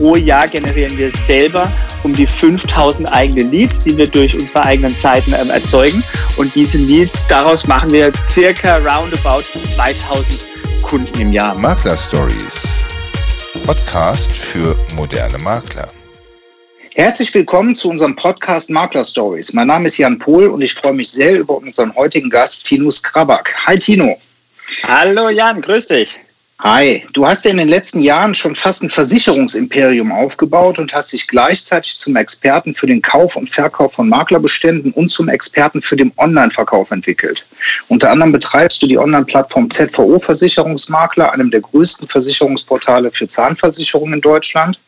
pro Jahr generieren wir selber um die 5000 eigene Leads, die wir durch unsere eigenen Seiten ähm, erzeugen. Und diese Leads, daraus machen wir circa roundabout 2000 Kunden im Jahr. Makler Stories. Podcast für moderne Makler. Herzlich willkommen zu unserem Podcast Makler Stories. Mein Name ist Jan Pohl und ich freue mich sehr über unseren heutigen Gast Tino Skrabak. Hi Tino. Hallo Jan, grüß dich. Hi, du hast ja in den letzten Jahren schon fast ein Versicherungsimperium aufgebaut und hast dich gleichzeitig zum Experten für den Kauf und Verkauf von Maklerbeständen und zum Experten für den Online-Verkauf entwickelt. Unter anderem betreibst du die Online-Plattform ZVO Versicherungsmakler, einem der größten Versicherungsportale für Zahnversicherungen in Deutschland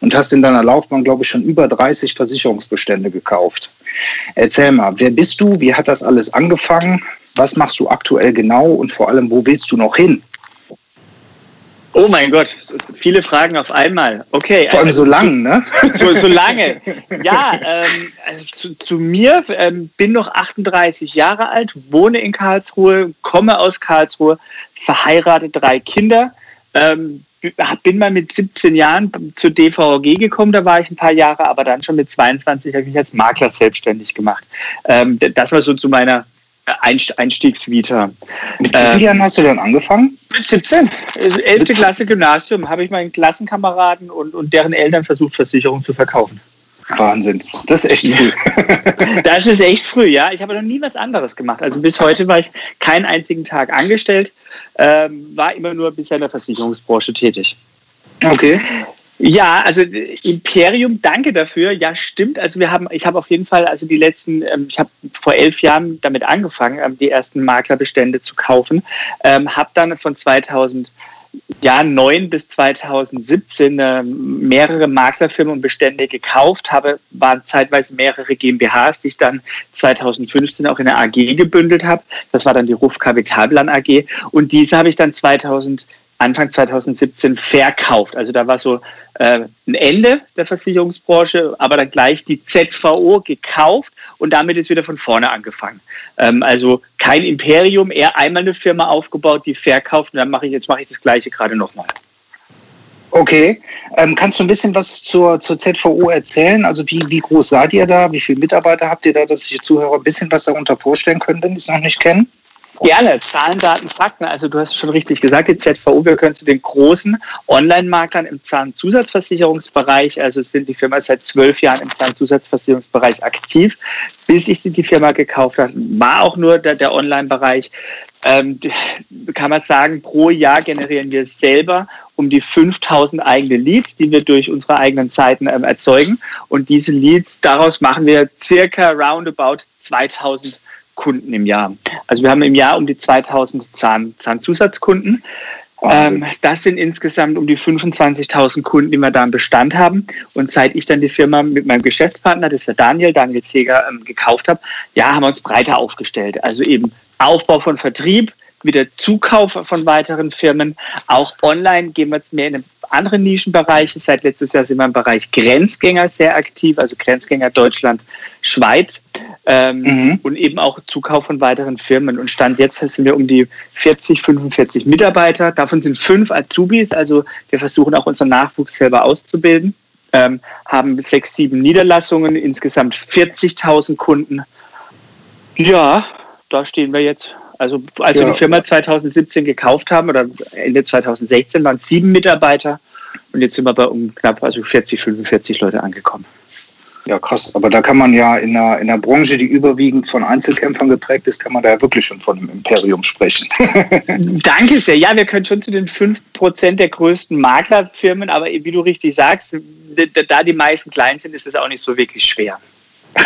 und hast in deiner Laufbahn, glaube ich, schon über 30 Versicherungsbestände gekauft. Erzähl mal, wer bist du? Wie hat das alles angefangen? Was machst du aktuell genau und vor allem, wo willst du noch hin? Oh mein Gott, viele Fragen auf einmal. Okay. Vor allem also, so lang, ne? So, so lange. Ja, ähm, also zu, zu, mir, ähm, bin noch 38 Jahre alt, wohne in Karlsruhe, komme aus Karlsruhe, verheiratet, drei Kinder. Ähm, bin mal mit 17 Jahren zur DVG gekommen, da war ich ein paar Jahre, aber dann schon mit 22 habe ich mich als Makler selbstständig gemacht. Ähm, das war so zu meiner Einstiegsvita. Mit wie vielen Jahren hast du dann angefangen? Mit 17. 11. Klasse Gymnasium habe ich meinen Klassenkameraden und, und deren Eltern versucht, Versicherungen zu verkaufen. Wahnsinn. Das ist echt früh. das ist echt früh, ja. Ich habe noch nie was anderes gemacht. Also bis heute war ich keinen einzigen Tag angestellt, ähm, war immer nur bisher in der Versicherungsbranche tätig. Okay. Ja, also Imperium, danke dafür. Ja, stimmt. Also wir haben, ich habe auf jeden Fall, also die letzten, ähm, ich habe vor elf Jahren damit angefangen, ähm, die ersten Maklerbestände zu kaufen, ähm, habe dann von 2009 bis 2017 äh, mehrere Maklerfirmen und Bestände gekauft, habe, waren zeitweise mehrere GmbHs, die ich dann 2015 auch in der AG gebündelt habe. Das war dann die Ruf Kapitalplan AG und diese habe ich dann 2000 Anfang 2017 verkauft. Also da war so äh, ein Ende der Versicherungsbranche, aber dann gleich die ZVO gekauft und damit ist wieder von vorne angefangen. Ähm, also kein Imperium, eher einmal eine Firma aufgebaut, die verkauft und dann mache ich jetzt mache ich das gleiche gerade nochmal. Okay. Ähm, kannst du ein bisschen was zur, zur ZVO erzählen? Also wie, wie groß seid ihr da? Wie viele Mitarbeiter habt ihr da, dass sich die Zuhörer ein bisschen was darunter vorstellen können, wenn die es noch nicht kennen? Gerne, Zahlen, Daten, Fakten. Also du hast schon richtig gesagt, die ZVU, wir können zu den großen Online-Maklern im Zahnzusatzversicherungsbereich, also sind die Firma seit zwölf Jahren im Zahnzusatzversicherungsbereich aktiv. Bis ich sie die Firma gekauft habe, war auch nur der, der Online-Bereich. Ähm, kann man sagen, pro Jahr generieren wir selber um die 5000 eigene Leads, die wir durch unsere eigenen Seiten ähm, erzeugen. Und diese Leads, daraus machen wir circa roundabout 2000 Kunden im Jahr. Also wir haben im Jahr um die 2000 Zahn, Zahnzusatzkunden. Ähm, das sind insgesamt um die 25.000 Kunden, die wir da im Bestand haben. Und seit ich dann die Firma mit meinem Geschäftspartner, das ist der Daniel, Daniel Zeger, ähm, gekauft habe, ja, haben wir uns breiter aufgestellt. Also eben Aufbau von Vertrieb, wieder Zukauf von weiteren Firmen. Auch online gehen wir jetzt mehr in andere Nischenbereiche. Seit letztes Jahr sind wir im Bereich Grenzgänger sehr aktiv, also Grenzgänger Deutschland, Schweiz ähm, mhm. und eben auch Zukauf von weiteren Firmen. Und Stand jetzt sind wir um die 40, 45 Mitarbeiter. Davon sind fünf Azubis, also wir versuchen auch unseren Nachwuchs selber auszubilden. Ähm, haben sechs, sieben Niederlassungen, insgesamt 40.000 Kunden. Ja, da stehen wir jetzt. Also als ja. wir die Firma 2017 gekauft haben oder Ende 2016 waren sieben Mitarbeiter und jetzt sind wir bei um knapp also 40, 45 Leute angekommen. Ja, krass. Aber da kann man ja in einer, in einer Branche, die überwiegend von Einzelkämpfern geprägt ist, kann man da ja wirklich schon von einem Imperium sprechen. Danke sehr. Ja, wir können schon zu den 5% der größten Maklerfirmen, aber wie du richtig sagst, da die meisten klein sind, ist es auch nicht so wirklich schwer.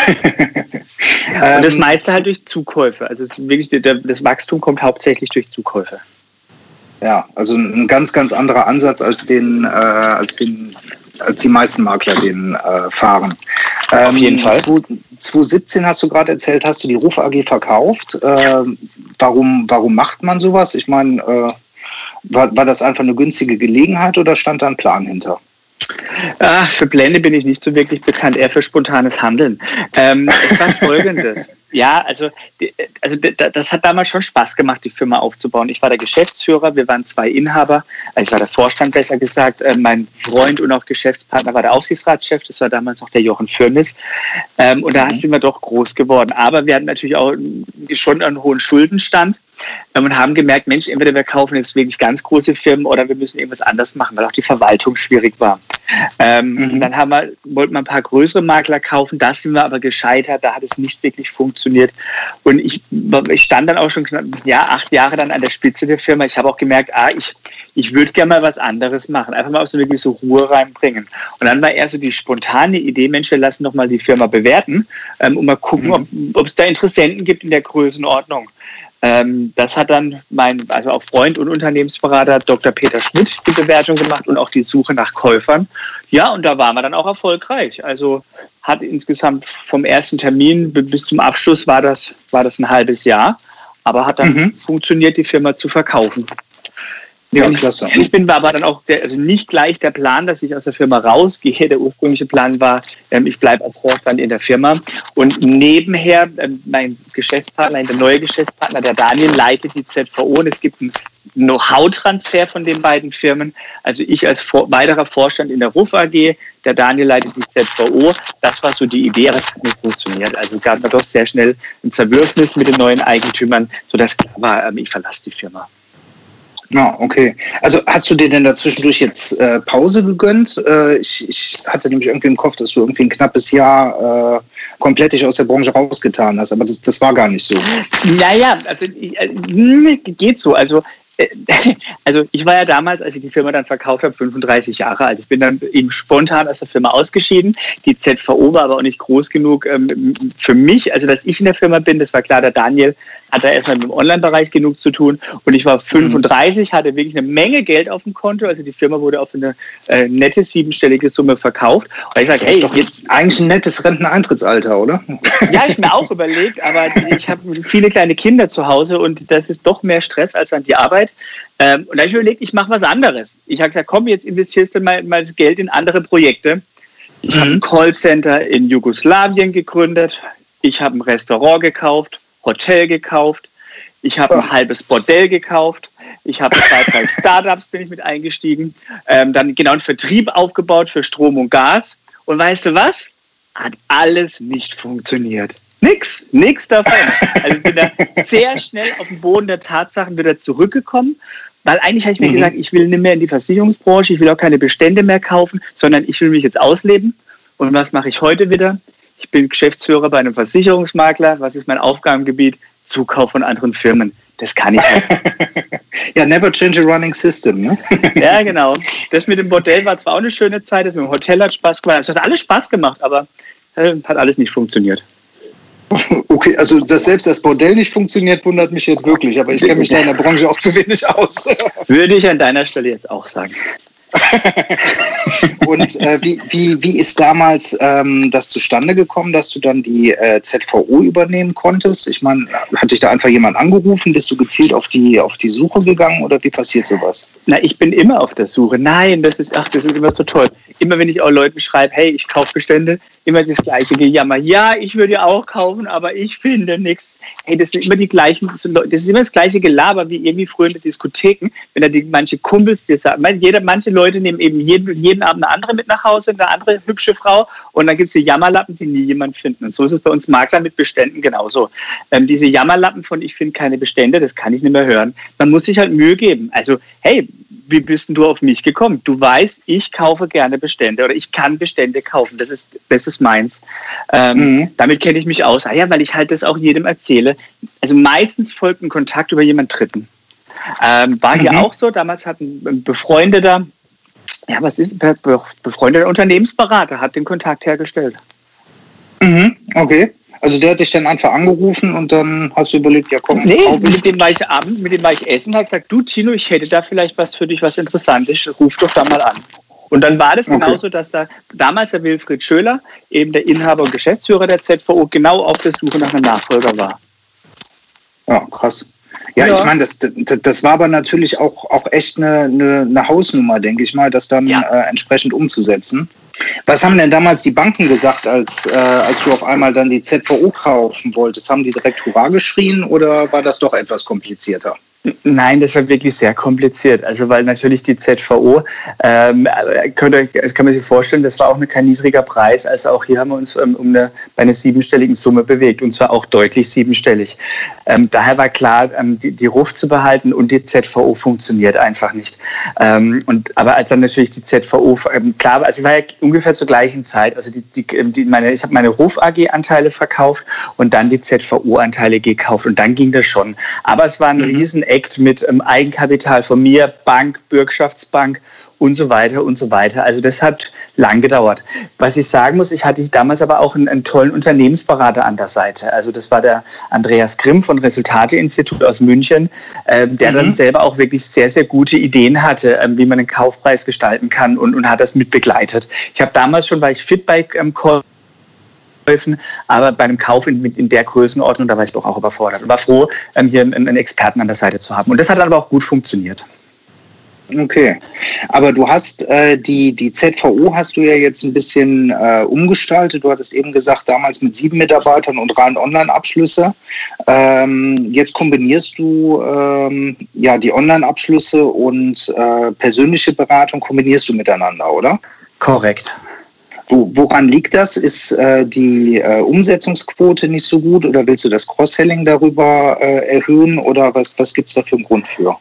Und das ähm, meiste halt durch Zukäufe. Also wirklich, das Wachstum kommt hauptsächlich durch Zukäufe. Ja, also ein ganz, ganz anderer Ansatz als den, äh, als den als die meisten Makler den äh, fahren. Auf jeden ähm, Fall. 2017 hast du gerade erzählt, hast du die Ruf AG verkauft. Äh, warum, warum macht man sowas? Ich meine, äh, war, war das einfach eine günstige Gelegenheit oder stand da ein Plan hinter? Ah, für Pläne bin ich nicht so wirklich bekannt, eher für spontanes Handeln. Ähm, es war folgendes. Ja, also, also das hat damals schon Spaß gemacht, die Firma aufzubauen. Ich war der Geschäftsführer, wir waren zwei Inhaber, also ich war der Vorstand besser gesagt. Äh, mein Freund und auch Geschäftspartner war der Aufsichtsratschef, das war damals noch der Jochen Firnis. Ähm, und da mhm. sind wir doch groß geworden. Aber wir hatten natürlich auch schon einen hohen Schuldenstand und haben gemerkt, Mensch, entweder wir kaufen jetzt wirklich ganz große Firmen oder wir müssen irgendwas anders machen, weil auch die Verwaltung schwierig war. Ähm, mhm. Dann haben wir, wollten wir ein paar größere Makler kaufen, da sind wir aber gescheitert, da hat es nicht wirklich funktioniert. Und ich, ich stand dann auch schon ja, acht Jahre dann an der Spitze der Firma. Ich habe auch gemerkt, ah, ich, ich würde gerne mal was anderes machen, einfach mal auch so eine gewisse Ruhe reinbringen. Und dann war eher so die spontane Idee, Mensch, wir lassen doch mal die Firma bewerten ähm, und mal gucken, mhm. ob es da Interessenten gibt in der Größenordnung. Ähm, das hat dann mein, also auch Freund und Unternehmensberater Dr. Peter Schmidt die Bewertung gemacht und auch die Suche nach Käufern. Ja, und da waren wir dann auch erfolgreich. Also hat insgesamt vom ersten Termin bis zum Abschluss war das, war das ein halbes Jahr, aber hat dann mhm. funktioniert, die Firma zu verkaufen. Ja, Wenn klasse. Ich bin aber dann auch der, also nicht gleich der Plan, dass ich aus der Firma rausgehe. Der ursprüngliche Plan war, ähm, ich bleibe als Vorstand in der Firma. Und nebenher, ähm, mein Geschäftspartner, der neue Geschäftspartner, der Daniel, leitet die ZVO und es gibt einen Know-how-Transfer von den beiden Firmen. Also ich als vor, weiterer Vorstand in der RUF AG, der Daniel leitet die ZVO. Das war so die Idee, aber es hat nicht funktioniert. Also gab es doch sehr schnell ein Zerwürfnis mit den neuen Eigentümern, sodass klar war, ähm, ich verlasse die Firma. Ja, okay. Also hast du dir denn dazwischendurch jetzt äh, Pause gegönnt? Äh, ich, ich, hatte nämlich irgendwie im Kopf, dass du irgendwie ein knappes Jahr äh, komplett dich aus der Branche rausgetan hast, aber das, das war gar nicht so. Naja, also äh, geht so. Also also ich war ja damals, als ich die Firma dann verkauft habe, 35 Jahre alt. Ich bin dann eben spontan aus der Firma ausgeschieden. Die ZVO war aber auch nicht groß genug ähm, für mich. Also dass ich in der Firma bin, das war klar, der Daniel hat da erstmal im Online-Bereich genug zu tun. Und ich war 35, hatte wirklich eine Menge Geld auf dem Konto. Also die Firma wurde auf eine äh, nette siebenstellige Summe verkauft. Und ich sage, hey, doch jetzt eigentlich ein nettes Renteneintrittsalter, oder? Ja, ich mir auch überlegt, aber ich habe viele kleine Kinder zu Hause und das ist doch mehr Stress als an die Arbeit. Ähm, und da habe ich überlegt, ich mache was anderes. Ich habe gesagt, komm, jetzt investierst du mal, mal das Geld in andere Projekte. Ich mhm. habe ein Callcenter in Jugoslawien gegründet. Ich habe ein Restaurant gekauft. Hotel gekauft, ich habe ein halbes Bordell gekauft, ich habe zwei, drei Startups bin ich mit eingestiegen, ähm, dann genau einen Vertrieb aufgebaut für Strom und Gas. Und weißt du was? Hat alles nicht funktioniert. Nix, nix davon. Also ich bin da sehr schnell auf den Boden der Tatsachen wieder zurückgekommen, weil eigentlich habe ich mir mhm. gesagt, ich will nicht mehr in die Versicherungsbranche, ich will auch keine Bestände mehr kaufen, sondern ich will mich jetzt ausleben. Und was mache ich heute wieder? Ich bin Geschäftsführer bei einem Versicherungsmakler. Was ist mein Aufgabengebiet? Zukauf von anderen Firmen. Das kann ich halt. ja, never change a running system, ne? ja, genau. Das mit dem Bordell war zwar auch eine schöne Zeit, das mit dem Hotel hat Spaß gemacht. Es hat alles Spaß gemacht, aber äh, hat alles nicht funktioniert. Okay, also dass selbst das Bordell nicht funktioniert, wundert mich jetzt wirklich, aber ich kenne mich da in der Branche auch zu wenig aus. Würde ich an deiner Stelle jetzt auch sagen. und äh, wie, wie, wie ist damals ähm, das zustande gekommen, dass du dann die äh, ZVO übernehmen konntest? Ich meine, hat dich da einfach jemand angerufen? Bist du gezielt auf die, auf die Suche gegangen oder wie passiert sowas? Na, ich bin immer auf der Suche. Nein, das ist, ach, das ist immer so toll. Immer wenn ich auch Leuten schreibe, hey, ich kaufe Bestände, immer das gleiche Gejammer. Ja, ich würde auch kaufen, aber ich finde nichts. Hey, das sind immer die gleichen, das ist immer das gleiche Gelaber wie irgendwie früher in den Diskotheken, wenn da die manche Kumpels dir sagen, jeder, manche Leute nehmen eben jeden, jeden Abend eine andere mit nach Hause, eine andere hübsche Frau und dann gibt es die Jammerlappen, die nie jemand findet. Und so ist es bei uns Maklern mit Beständen genauso. Ähm, diese Jammerlappen von ich finde keine Bestände, das kann ich nicht mehr hören. Man muss sich halt Mühe geben. Also, hey, wie bist du auf mich gekommen? Du weißt, ich kaufe gerne Bestände oder ich kann Bestände kaufen. Das ist, das ist meins. Ähm, mhm. Damit kenne ich mich aus. Ah ja, weil ich halt das auch jedem erzähle. Also meistens folgt ein Kontakt über jemand Dritten. Ähm, war mhm. hier auch so. Damals hat ein befreundeter, ja, was ist befreundeter Unternehmensberater hat den Kontakt hergestellt. Mhm. Okay. Also der hat sich dann einfach angerufen und dann hast du überlegt, ja komm. Nee, mit dem war ich abend, mit dem war ich essen, hat gesagt, du Tino, ich hätte da vielleicht was für dich, was Interessantes, ruf doch da mal an. Und dann war das okay. genauso, dass da damals der Wilfried Schöler, eben der Inhaber und Geschäftsführer der ZVO, genau auf der Suche nach einem Nachfolger war. Ja, krass. Ja, ja. ich meine, das, das, das, war aber natürlich auch, auch echt eine, eine, eine Hausnummer, denke ich mal, das dann ja. äh, entsprechend umzusetzen. Was haben denn damals die Banken gesagt, als, äh, als du auf einmal dann die ZVO kaufen wolltest? Haben die direkt Hurra geschrien oder war das doch etwas komplizierter? Nein, das war wirklich sehr kompliziert. Also weil natürlich die ZVO, ähm, könnt das kann man sich vorstellen, das war auch kein niedriger Preis. Also auch hier haben wir uns ähm, um eine, bei einer siebenstelligen Summe bewegt und zwar auch deutlich siebenstellig. Ähm, daher war klar, ähm, die, die RUF zu behalten und die ZVO funktioniert einfach nicht. Ähm, und, aber als dann natürlich die ZVO, ähm, klar, also ich war ja ungefähr zur gleichen Zeit, also die, die, die meine, ich habe meine RUF AG-Anteile verkauft und dann die ZVO-Anteile gekauft und dann ging das schon. Aber es war ein mhm. riesen Act mit ähm, Eigenkapital von mir, Bank, Bürgschaftsbank und so weiter und so weiter. Also das hat lang gedauert. Was ich sagen muss, ich hatte damals aber auch einen, einen tollen Unternehmensberater an der Seite. Also das war der Andreas Grimm von Resultate-Institut aus München, äh, der mhm. dann selber auch wirklich sehr, sehr gute Ideen hatte, äh, wie man einen Kaufpreis gestalten kann und, und hat das mit begleitet. Ich habe damals schon, weil ich fit bei ähm, aber bei einem Kauf in, in, der Größenordnung, da war ich doch auch überfordert und war froh, ähm, hier einen, einen Experten an der Seite zu haben. Und das hat aber auch gut funktioniert. Okay, aber du hast äh, die, die ZVO hast du ja jetzt ein bisschen äh, umgestaltet. Du hattest eben gesagt, damals mit sieben Mitarbeitern und rein Online-Abschlüsse. Ähm, jetzt kombinierst du ähm, ja die Online-Abschlüsse und äh, persönliche Beratung kombinierst du miteinander, oder? Korrekt. Wo, woran liegt das? Ist äh, die äh, Umsetzungsquote nicht so gut oder willst du das Cross-Selling darüber äh, erhöhen oder was, was gibt es da für einen Grund für?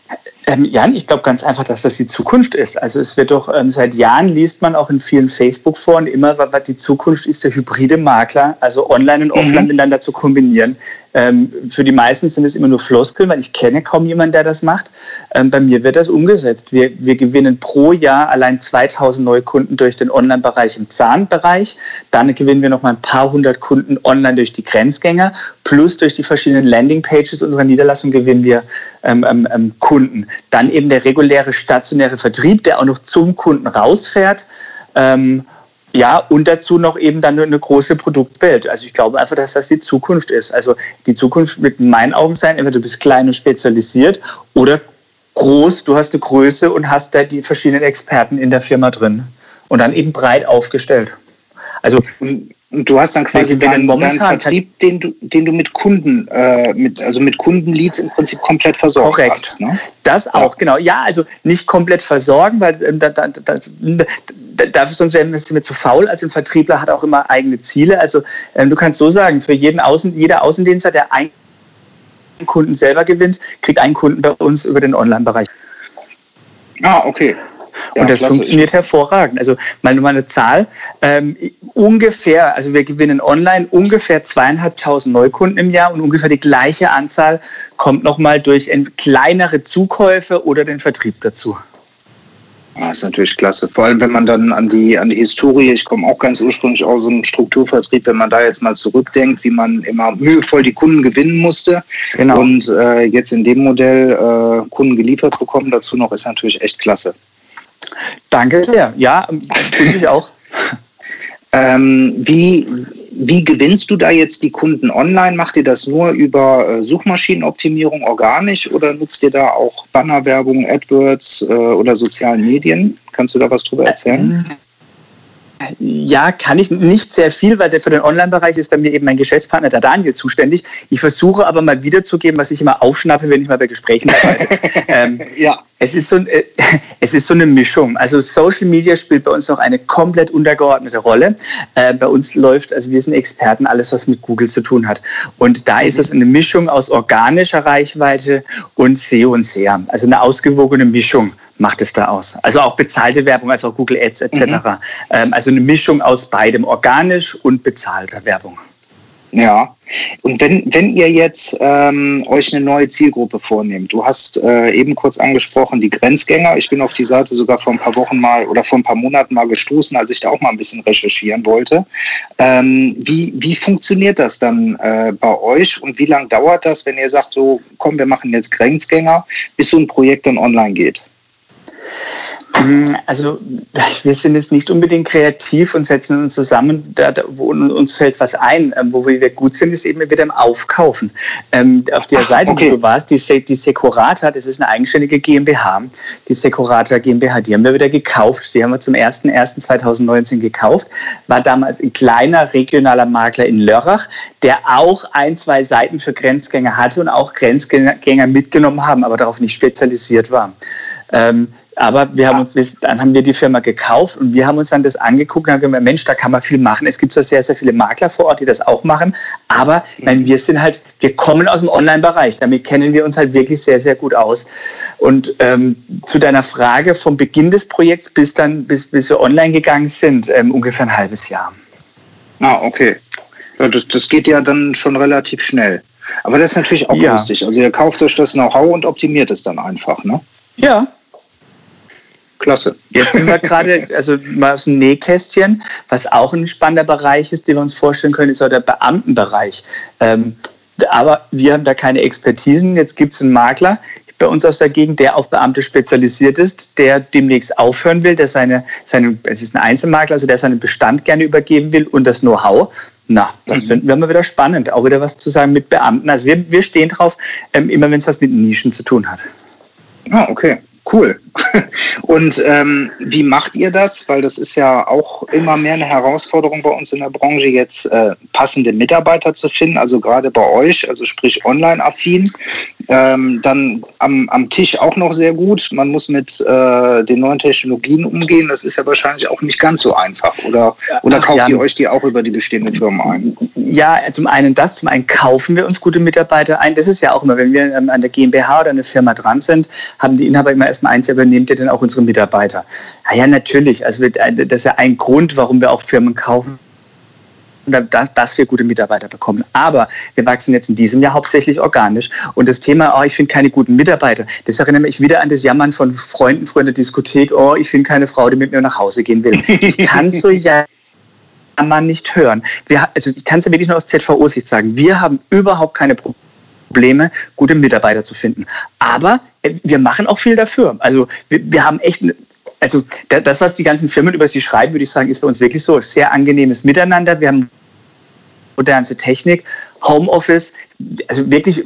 Ähm, Jan, ich glaube ganz einfach, dass das die Zukunft ist. Also es wird doch, ähm, seit Jahren liest man auch in vielen Facebook-Foren immer, was die Zukunft ist, der hybride Makler, also online und offline mhm. miteinander zu kombinieren. Ähm, für die meisten sind es immer nur Floskeln, weil ich kenne kaum jemanden, der das macht. Ähm, bei mir wird das umgesetzt. Wir, wir gewinnen pro Jahr allein 2000 neue Kunden durch den Online-Bereich im Zahnbereich. Dann gewinnen wir noch mal ein paar hundert Kunden online durch die Grenzgänger. Plus durch die verschiedenen Landing-Pages unserer Niederlassung gewinnen wir ähm, ähm, ähm, Kunden. Dann eben der reguläre stationäre Vertrieb, der auch noch zum Kunden rausfährt. Ja, und dazu noch eben dann eine große Produktwelt. Also ich glaube einfach, dass das die Zukunft ist. Also die Zukunft wird in meinen Augen sein, entweder du bist klein und spezialisiert oder groß, du hast eine Größe und hast da die verschiedenen Experten in der Firma drin. Und dann eben breit aufgestellt. Also und du hast dann quasi deinen, deinen Vertrieb, den du, den du mit Kunden, äh, mit, also mit Kundenleads im Prinzip komplett versorgt Korrekt. Hast, ne? Das auch, ja. genau. Ja, also nicht komplett versorgen, weil ähm, da, da, da, dafür sonst wären wir zu faul. Also ein Vertriebler hat auch immer eigene Ziele. Also ähm, du kannst so sagen, für jeden Außen, jeder Außendienstler, der einen Kunden selber gewinnt, kriegt einen Kunden bei uns über den Online-Bereich. Ah, okay. Ja, und das klasse. funktioniert hervorragend. Also mal nur mal eine Zahl. Ähm, ungefähr, also wir gewinnen online ungefähr zweieinhalbtausend Neukunden im Jahr und ungefähr die gleiche Anzahl kommt nochmal durch kleinere Zukäufe oder den Vertrieb dazu. Das ist natürlich klasse. Vor allem, wenn man dann an die, an die Historie, ich komme auch ganz ursprünglich aus einem Strukturvertrieb, wenn man da jetzt mal zurückdenkt, wie man immer mühevoll die Kunden gewinnen musste genau. und äh, jetzt in dem Modell äh, Kunden geliefert bekommen, dazu noch, ist natürlich echt klasse. Danke sehr. Ja, finde ich auch. Ähm, wie, wie gewinnst du da jetzt die Kunden online? Macht ihr das nur über äh, Suchmaschinenoptimierung organisch oder nutzt ihr da auch Bannerwerbung, AdWords äh, oder sozialen Medien? Kannst du da was drüber erzählen? Ja, kann ich nicht sehr viel, weil der für den Online-Bereich ist bei mir eben mein Geschäftspartner, der Daniel, zuständig. Ich versuche aber mal wiederzugeben, was ich immer aufschnappe, wenn ich mal bei Gesprächen bin. ähm, ja. Es ist, so, äh, es ist so eine Mischung. Also Social Media spielt bei uns noch eine komplett untergeordnete Rolle. Äh, bei uns läuft, also wir sind Experten, alles, was mit Google zu tun hat. Und da ist es eine Mischung aus organischer Reichweite und SEO und SEA. Also eine ausgewogene Mischung macht es da aus. Also auch bezahlte Werbung, also auch Google Ads etc. Mhm. Ähm, also eine Mischung aus beidem, organisch und bezahlter Werbung. Ja, und wenn, wenn ihr jetzt ähm, euch eine neue Zielgruppe vornehmt, du hast äh, eben kurz angesprochen, die Grenzgänger. Ich bin auf die Seite sogar vor ein paar Wochen mal oder vor ein paar Monaten mal gestoßen, als ich da auch mal ein bisschen recherchieren wollte. Ähm, wie, wie funktioniert das dann äh, bei euch und wie lange dauert das, wenn ihr sagt, so komm, wir machen jetzt Grenzgänger, bis so ein Projekt dann online geht? Hm, also wir sind jetzt nicht unbedingt kreativ und setzen uns zusammen, da, wo uns fällt was ein. Ähm, wo wir gut sind, ist eben wieder im Aufkaufen. Ähm, auf der Ach, Seite, okay. wo du warst, die, die Sekurata, das ist eine eigenständige GmbH, die Sekurata GmbH, die haben wir wieder gekauft. Die haben wir zum 01.01.2019 gekauft. War damals ein kleiner regionaler Makler in Lörrach, der auch ein, zwei Seiten für Grenzgänger hatte und auch Grenzgänger mitgenommen haben, aber darauf nicht spezialisiert war. Ähm, aber wir haben uns, dann haben wir die Firma gekauft und wir haben uns dann das angeguckt und haben gesagt, Mensch, da kann man viel machen. Es gibt zwar sehr, sehr viele Makler vor Ort, die das auch machen, aber meine, wir sind halt, wir kommen aus dem Online-Bereich. Damit kennen wir uns halt wirklich sehr, sehr gut aus. Und ähm, zu deiner Frage vom Beginn des Projekts bis dann, bis, bis wir online gegangen sind, ähm, ungefähr ein halbes Jahr. Ah, okay. Ja, das, das geht ja dann schon relativ schnell. Aber das ist natürlich auch ja. lustig. Also ihr kauft euch das Know-how und optimiert es dann einfach, ne? Ja, Klasse. Jetzt sind wir gerade, also mal aus dem Nähkästchen, was auch ein spannender Bereich ist, den wir uns vorstellen können, ist auch der Beamtenbereich. Ähm, aber wir haben da keine Expertisen. Jetzt gibt es einen Makler bei uns aus der Gegend, der auf Beamte spezialisiert ist, der demnächst aufhören will, der seine, seine es ist ein Einzelmakler, also der seinen Bestand gerne übergeben will und das Know-how. Na, das mhm. finden wir mal wieder spannend. Auch wieder was zu sagen mit Beamten. Also wir, wir stehen drauf, ähm, immer wenn es was mit Nischen zu tun hat. Ah, okay. Cool. Und ähm, wie macht ihr das? Weil das ist ja auch immer mehr eine Herausforderung bei uns in der Branche, jetzt äh, passende Mitarbeiter zu finden, also gerade bei euch, also sprich online-affin. Ähm, dann am, am Tisch auch noch sehr gut. Man muss mit äh, den neuen Technologien umgehen. Das ist ja wahrscheinlich auch nicht ganz so einfach. Oder, oder kauft ja. ihr euch die auch über die bestehenden Firmen ein? Ja, zum einen das, zum einen kaufen wir uns gute Mitarbeiter ein. Das ist ja auch immer, wenn wir ähm, an der GmbH oder eine Firma dran sind, haben die Inhaber immer erstmal eins, übernehmt ihr denn auch unsere Mitarbeiter? Ja, ja, natürlich. Also äh, das ist ja ein Grund, warum wir auch Firmen kaufen dass wir gute Mitarbeiter bekommen. Aber wir wachsen jetzt in diesem Jahr hauptsächlich organisch. Und das Thema, oh, ich finde keine guten Mitarbeiter, das erinnert mich wieder an das Jammern von Freunden früher der Diskothek, oh, ich finde keine Frau, die mit mir nach Hause gehen will. Das kannst du ja man nicht hören. Wir, also ich kann es ja wirklich nur aus ZVO-Sicht sagen. Wir haben überhaupt keine Probleme, gute Mitarbeiter zu finden. Aber äh, wir machen auch viel dafür. Also wir, wir haben echt also das, was die ganzen Firmen über sie schreiben, würde ich sagen, ist bei uns wirklich so. Sehr angenehmes Miteinander. Wir haben modernste Technik, Homeoffice, also wirklich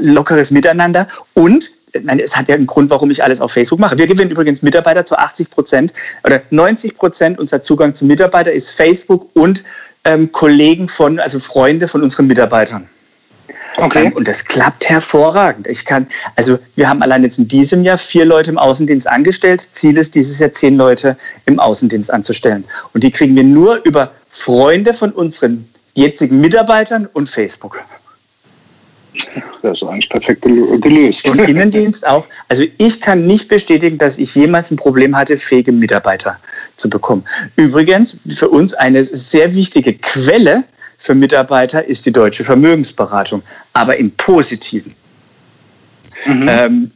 lockeres Miteinander und Nein, es hat ja einen Grund, warum ich alles auf Facebook mache. Wir gewinnen übrigens Mitarbeiter zu 80 Prozent oder 90 Prozent unser Zugang zu Mitarbeiter ist Facebook und ähm, Kollegen von, also Freunde von unseren Mitarbeitern. Okay. Und das klappt hervorragend. Ich kann, also wir haben allein jetzt in diesem Jahr vier Leute im Außendienst angestellt. Ziel ist dieses Jahr zehn Leute im Außendienst anzustellen. Und die kriegen wir nur über Freunde von unseren jetzigen Mitarbeitern und Facebook. Das ist eigentlich perfekt gelöst. Und Innendienst auch. Also ich kann nicht bestätigen, dass ich jemals ein Problem hatte, fähige Mitarbeiter zu bekommen. Übrigens, für uns eine sehr wichtige Quelle für Mitarbeiter ist die deutsche Vermögensberatung, aber im positiven. Mhm. Ähm,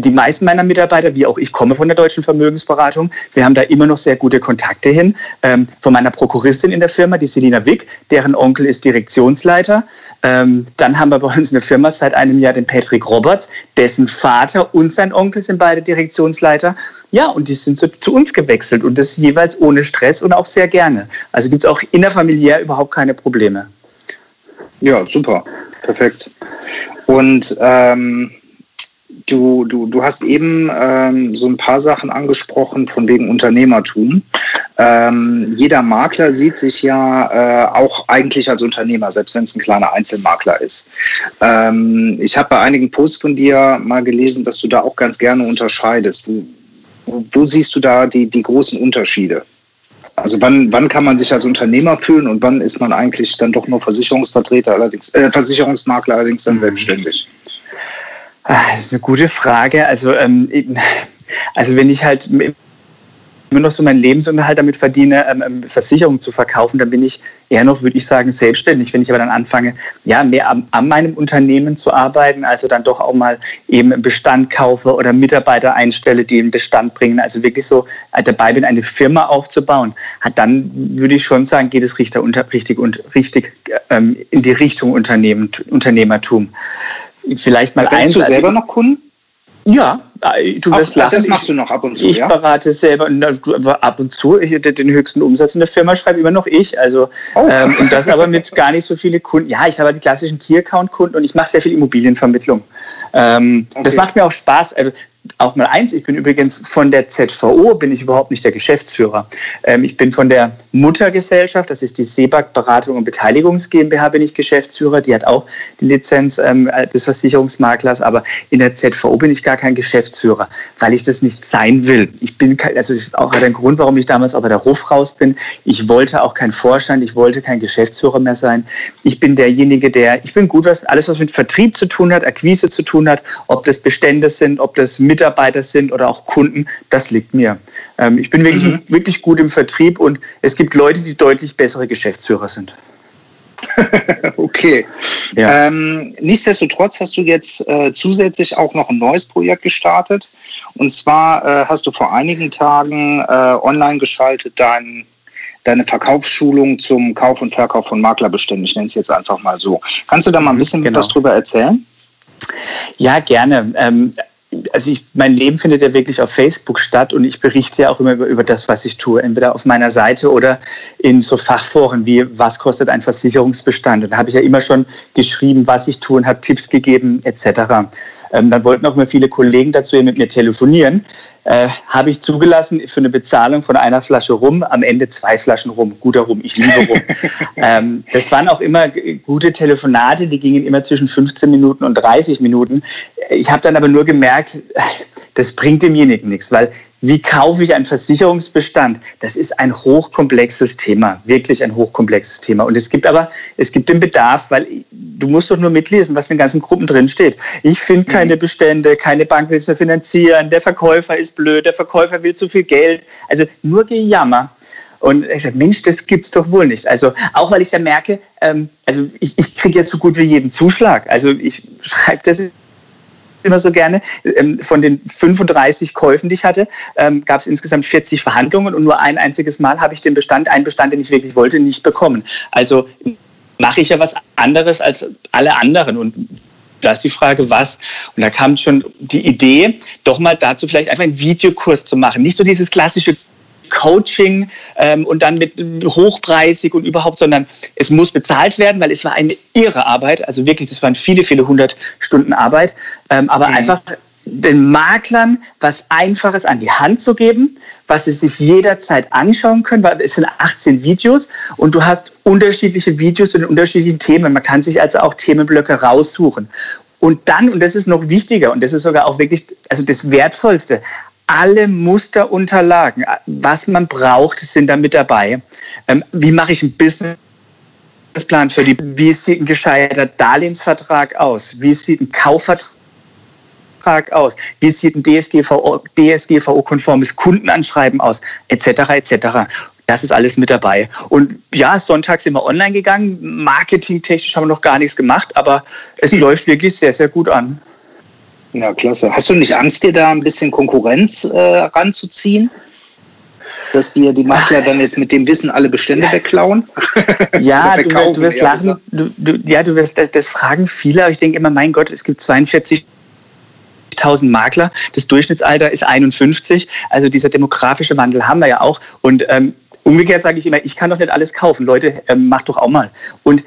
die meisten meiner Mitarbeiter, wie auch ich, komme von der deutschen Vermögensberatung. Wir haben da immer noch sehr gute Kontakte hin. Ähm, von meiner Prokuristin in der Firma, die Selina Wick, deren Onkel ist Direktionsleiter. Ähm, dann haben wir bei uns in der Firma seit einem Jahr den Patrick Roberts, dessen Vater und sein Onkel sind beide Direktionsleiter. Ja, und die sind zu, zu uns gewechselt und das jeweils ohne Stress und auch sehr gerne. Also gibt es auch innerfamiliär überhaupt keine Probleme. Ja, super. Perfekt. Und ähm Du, du, du hast eben ähm, so ein paar Sachen angesprochen von wegen Unternehmertum. Ähm, jeder Makler sieht sich ja äh, auch eigentlich als Unternehmer, selbst wenn es ein kleiner Einzelmakler ist. Ähm, ich habe bei einigen Posts von dir mal gelesen, dass du da auch ganz gerne unterscheidest. Wo, wo siehst du da die, die großen Unterschiede? Also wann, wann kann man sich als Unternehmer fühlen und wann ist man eigentlich dann doch nur Versicherungsvertreter, allerdings äh, Versicherungsmakler, allerdings dann mhm. selbstständig? Ah, das ist eine gute Frage. Also, ähm, also wenn ich halt immer noch so meinen Lebensunterhalt damit verdiene, ähm, ähm, Versicherungen zu verkaufen, dann bin ich eher noch, würde ich sagen, selbstständig. Wenn ich aber dann anfange, ja, mehr an, an meinem Unternehmen zu arbeiten, also dann doch auch mal eben Bestand kaufe oder Mitarbeiter einstelle, die einen Bestand bringen, also wirklich so äh, dabei bin, eine Firma aufzubauen, hat dann würde ich schon sagen, geht es richtig, richtig und richtig ähm, in die Richtung Unternehmen, Unternehmertum vielleicht mal eins. Hast du selber noch Kunden? Ja, du wirst lachen. Das machst du noch ab und zu, Ich ja? berate selber ab und zu. Ich, den höchsten Umsatz in der Firma schreibe immer noch ich. Also, oh. ähm, und das aber mit gar nicht so viele Kunden. Ja, ich habe die klassischen Key-Account-Kunden und ich mache sehr viel Immobilienvermittlung. Ähm, okay. Das macht mir auch Spaß. Also, auch mal eins, ich bin übrigens von der ZVO, bin ich überhaupt nicht der Geschäftsführer. Ähm, ich bin von der Muttergesellschaft, das ist die Seebag Beratung und Beteiligungs GmbH, bin ich Geschäftsführer. Die hat auch die Lizenz ähm, des Versicherungsmaklers, aber in der ZVO bin ich gar kein Geschäftsführer, weil ich das nicht sein will. Ich bin kein, also das ist auch ein Grund, warum ich damals auch bei der RUF raus bin. Ich wollte auch kein Vorstand, ich wollte kein Geschäftsführer mehr sein. Ich bin derjenige, der, ich bin gut, was alles, was mit Vertrieb zu tun hat, Akquise zu tun hat, ob das Bestände sind, ob das Mitarbeiter sind oder auch Kunden, das liegt mir. Ähm, ich bin wirklich, mhm. wirklich gut im Vertrieb und es gibt Leute, die deutlich bessere Geschäftsführer sind. okay. Ja. Ähm, nichtsdestotrotz hast du jetzt äh, zusätzlich auch noch ein neues Projekt gestartet. Und zwar äh, hast du vor einigen Tagen äh, online geschaltet dein, deine Verkaufsschulung zum Kauf und Verkauf von Maklerbeständen. Ich nenne es jetzt einfach mal so. Kannst du da mal ein mhm, bisschen genau. was drüber erzählen? Ja, gerne. Ähm, also ich, mein Leben findet ja wirklich auf Facebook statt und ich berichte ja auch immer über, über das, was ich tue, entweder auf meiner Seite oder in so Fachforen wie was kostet ein Versicherungsbestand. Und da habe ich ja immer schon geschrieben, was ich tue und habe Tipps gegeben etc. Ähm, dann wollten auch immer viele Kollegen dazu mit mir telefonieren. Äh, habe ich zugelassen für eine Bezahlung von einer Flasche Rum, am Ende zwei Flaschen Rum. Guter Rum, ich liebe Rum. ähm, das waren auch immer gute Telefonate, die gingen immer zwischen 15 Minuten und 30 Minuten. Ich habe dann aber nur gemerkt, das bringt demjenigen nichts, weil wie kaufe ich einen Versicherungsbestand? Das ist ein hochkomplexes Thema, wirklich ein hochkomplexes Thema. Und es gibt aber, es gibt den Bedarf, weil du musst doch nur mitlesen, was in den ganzen Gruppen drin steht. Ich finde mhm. keine Bestände, keine Bank will es mehr finanzieren, der Verkäufer ist blöd, der Verkäufer will zu viel Geld. Also nur Gejammer. Und ich sage, Mensch, das gibt's doch wohl nicht. Also auch weil ich ja merke, ähm, also ich, ich kriege jetzt so gut wie jeden Zuschlag. Also ich schreibe das immer so gerne. Ähm, von den 35 Käufen, die ich hatte, ähm, gab es insgesamt 40 Verhandlungen und nur ein einziges Mal habe ich den Bestand, einen Bestand, den ich wirklich wollte, nicht bekommen. Also mache ich ja was anderes als alle anderen und da ist die Frage, was? Und da kam schon die Idee, doch mal dazu vielleicht einfach einen Videokurs zu machen. Nicht so dieses klassische Coaching ähm, und dann mit hochpreisig und überhaupt, sondern es muss bezahlt werden, weil es war eine irre Arbeit. Also wirklich, das waren viele, viele hundert Stunden Arbeit. Ähm, aber mhm. einfach den Maklern was Einfaches an die Hand zu geben, was sie sich jederzeit anschauen können, weil es sind 18 Videos und du hast unterschiedliche Videos zu den unterschiedlichen Themen. Man kann sich also auch Themenblöcke raussuchen. Und dann, und das ist noch wichtiger, und das ist sogar auch wirklich also das Wertvollste, alle Musterunterlagen, was man braucht, sind da mit dabei. Ähm, wie mache ich einen Businessplan für die? Wie sieht ein gescheiter Darlehensvertrag aus? Wie sieht ein Kaufvertrag aus? Wie sieht ein DSGVO, DSGVO-konformes Kundenanschreiben aus? Etc. etc. Das ist alles mit dabei. Und ja, Sonntag sind wir online gegangen. Marketingtechnisch haben wir noch gar nichts gemacht, aber es läuft wirklich sehr, sehr gut an. Ja, klasse. Hast du nicht Angst, dir da ein bisschen Konkurrenz äh, ranzuziehen? Dass dir die Makler dann jetzt mit dem Wissen alle Bestände wegklauen? Ja, du, wirst, du wirst lachen. Du, du, ja, du wirst, das, das fragen viele, aber ich denke immer, mein Gott, es gibt 42 1000 Makler. Das Durchschnittsalter ist 51. Also dieser demografische Wandel haben wir ja auch. Und ähm, Umgekehrt sage ich immer, ich kann doch nicht alles kaufen. Leute, ähm, macht doch auch mal. Und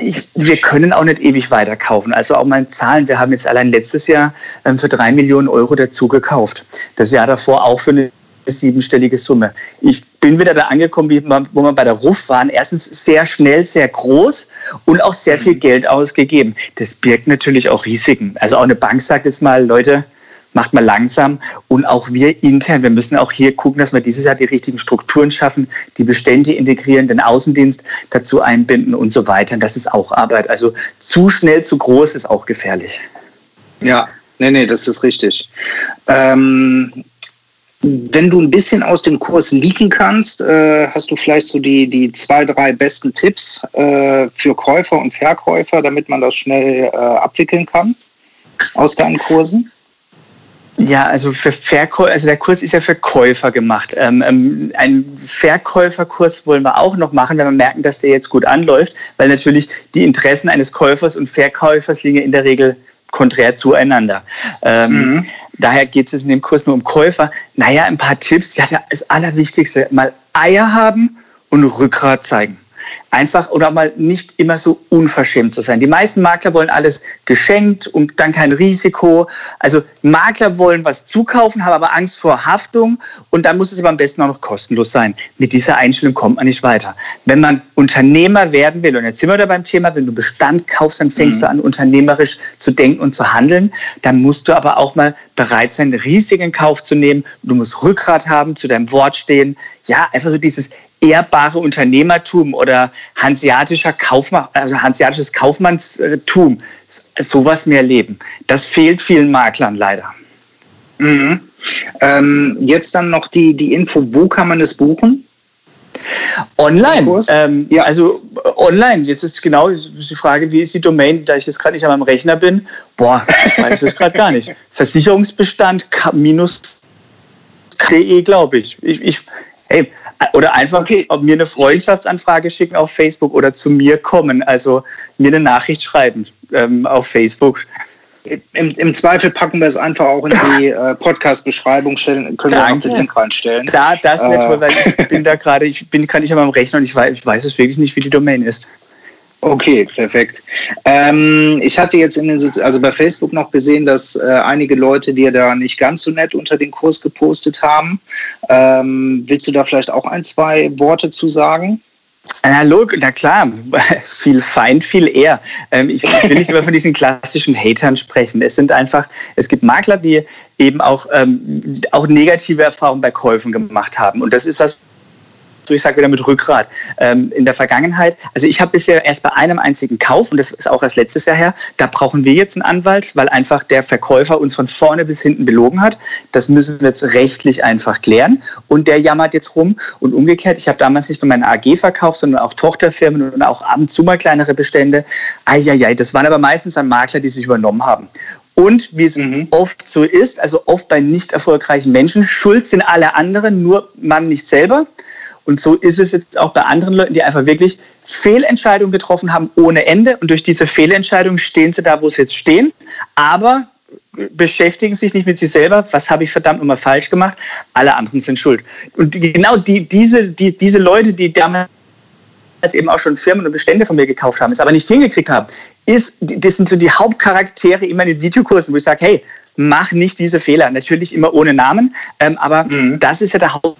ich, wir können auch nicht ewig weiter kaufen. Also auch mal Zahlen. Wir haben jetzt allein letztes Jahr ähm, für drei Millionen Euro dazu gekauft. Das Jahr davor auch für eine siebenstellige Summe. Ich bin wieder da angekommen, wie man, wo wir bei der RUF waren. Erstens sehr schnell, sehr groß und auch sehr viel Geld ausgegeben. Das birgt natürlich auch Risiken. Also auch eine Bank sagt jetzt mal, Leute, macht man langsam. Und auch wir intern, wir müssen auch hier gucken, dass wir dieses Jahr die richtigen Strukturen schaffen, die Bestände integrieren, den Außendienst dazu einbinden und so weiter. das ist auch Arbeit. Also zu schnell, zu groß ist auch gefährlich. Ja, nee, nee, das ist richtig. Ähm, wenn du ein bisschen aus dem Kurs liegen kannst, äh, hast du vielleicht so die, die zwei, drei besten Tipps äh, für Käufer und Verkäufer, damit man das schnell äh, abwickeln kann aus deinen Kursen? Ja, also für Verkäufer, also der Kurs ist ja für Käufer gemacht. Ähm, ähm, einen Verkäuferkurs wollen wir auch noch machen, wenn wir merken, dass der jetzt gut anläuft, weil natürlich die Interessen eines Käufers und Verkäufers liegen in der Regel konträr zueinander. Ähm, mhm. Daher geht es in dem Kurs nur um Käufer. Naja, ein paar Tipps. Ja, das Allerwichtigste, mal Eier haben und Rückgrat zeigen einfach oder mal nicht immer so unverschämt zu sein. Die meisten Makler wollen alles geschenkt und dann kein Risiko. Also Makler wollen was zukaufen, haben aber Angst vor Haftung und dann muss es aber am besten auch noch kostenlos sein. Mit dieser Einstellung kommt man nicht weiter. Wenn man Unternehmer werden will, und jetzt sind wir da beim Thema, wenn du Bestand kaufst, dann fängst mhm. du an, unternehmerisch zu denken und zu handeln. Dann musst du aber auch mal bereit sein, Risiken in Kauf zu nehmen. Du musst Rückgrat haben, zu deinem Wort stehen. Ja, einfach so dieses ehrbare Unternehmertum oder hanseatischer Kaufmann, also hanseatisches Kaufmannstum, sowas mehr leben. Das fehlt vielen Maklern leider. Mhm. Ähm, jetzt dann noch die, die Info, wo kann man es buchen? Online. Ähm, ja. Also online. Jetzt ist genau die Frage, wie ist die Domain, da ich jetzt gerade nicht an meinem Rechner bin. Boah, ich weiß es gerade gar nicht. Versicherungsbestand minus de, glaube ich. ich. Ich, hey, oder einfach okay. mir eine Freundschaftsanfrage schicken auf Facebook oder zu mir kommen, also mir eine Nachricht schreiben ähm, auf Facebook. Im, Im, Zweifel packen wir es einfach auch in die äh, Podcast-Beschreibung stellen, können Danke. wir auch den Link reinstellen. Da, das wäre äh. toll, weil ich bin da gerade, ich bin, kann nicht an meinem Rechner und ich weiß, ich weiß es wirklich nicht, wie die Domain ist. Okay, perfekt. Ähm, ich hatte jetzt in den Sozi also bei Facebook noch gesehen, dass äh, einige Leute dir da nicht ganz so nett unter den Kurs gepostet haben. Ähm, willst du da vielleicht auch ein, zwei Worte zu sagen? Analog, na klar, viel Feind, viel eher. Ähm, ich, ich, will nicht immer von diesen klassischen Hatern sprechen. Es sind einfach, es gibt Makler, die eben auch, ähm, auch negative Erfahrungen bei Käufen gemacht haben. Und das ist was, ich sage wieder mit Rückgrat. Ähm, in der Vergangenheit, also ich habe bisher erst bei einem einzigen Kauf, und das ist auch erst letztes Jahr her, da brauchen wir jetzt einen Anwalt, weil einfach der Verkäufer uns von vorne bis hinten belogen hat. Das müssen wir jetzt rechtlich einfach klären. Und der jammert jetzt rum. Und umgekehrt, ich habe damals nicht nur meine AG verkauft, sondern auch Tochterfirmen und auch ab und zu mal kleinere Bestände. Eieiei, das waren aber meistens dann Makler, die sich übernommen haben. Und wie es mhm. oft so ist, also oft bei nicht erfolgreichen Menschen, schuld sind alle anderen, nur man nicht selber. Und so ist es jetzt auch bei anderen Leuten, die einfach wirklich Fehlentscheidungen getroffen haben ohne Ende. Und durch diese Fehlentscheidung stehen sie da, wo sie jetzt stehen. Aber beschäftigen sich nicht mit sich selber, was habe ich verdammt nochmal falsch gemacht, alle anderen sind schuld. Und genau die, diese, die, diese Leute, die damals eben auch schon Firmen und Bestände von mir gekauft haben, es aber nicht hingekriegt haben, ist, das sind so die Hauptcharaktere immer in den Videokursen, wo ich sage, hey, mach nicht diese Fehler. Natürlich immer ohne Namen, ähm, aber mhm. das ist ja der Haupt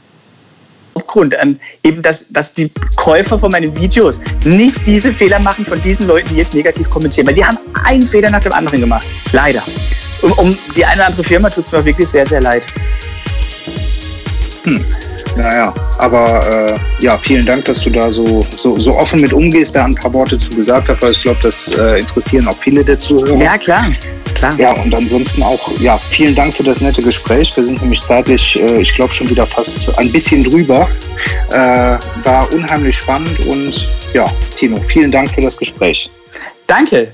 Hauptgrund, ähm, eben, dass, dass die Käufer von meinen Videos nicht diese Fehler machen von diesen Leuten, die jetzt negativ kommentieren. Weil die haben einen Fehler nach dem anderen gemacht. Leider. Um, um die eine oder andere Firma tut es mir wirklich sehr, sehr leid. Hm. Naja, aber äh, ja, vielen Dank, dass du da so, so, so offen mit umgehst, da ein paar Worte zu gesagt hast, weil ich glaube, das äh, interessieren auch viele der Zuhörer. Ja, klar. Klar. Ja, und ansonsten auch, ja, vielen Dank für das nette Gespräch. Wir sind nämlich zeitlich, äh, ich glaube, schon wieder fast ein bisschen drüber. Äh, war unheimlich spannend und ja, Tino, vielen Dank für das Gespräch. Danke,